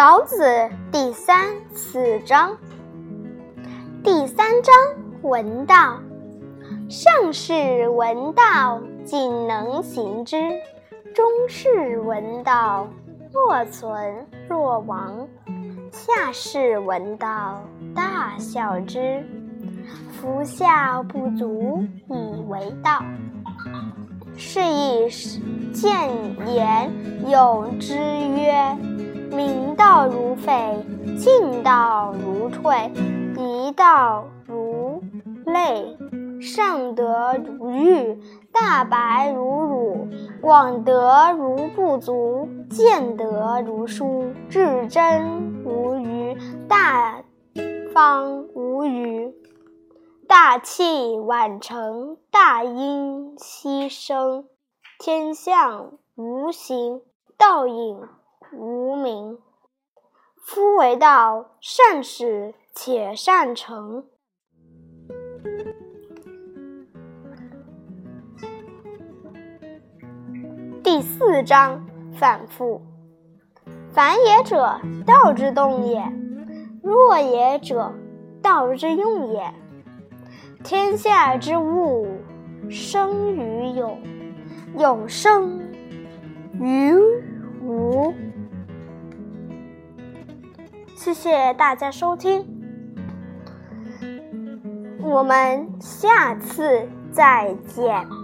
老子第三四章，第三章闻道。上士闻道，仅能行之；中士闻道，或存若亡；下士闻道，大笑之。夫笑不足以为道。是以见言有之曰。如废，进道如退，一道如累，上德如玉，大白如乳，广德如不足，见德如疏，至真无余，大方无余，大器晚成，大音希声，天象无形，道影。无名，夫为道，善始且善成。第四章反复。凡也者，道之动也；若也者，道之用也。天下之物，生于有，有生于无。谢谢大家收听，我们下次再见。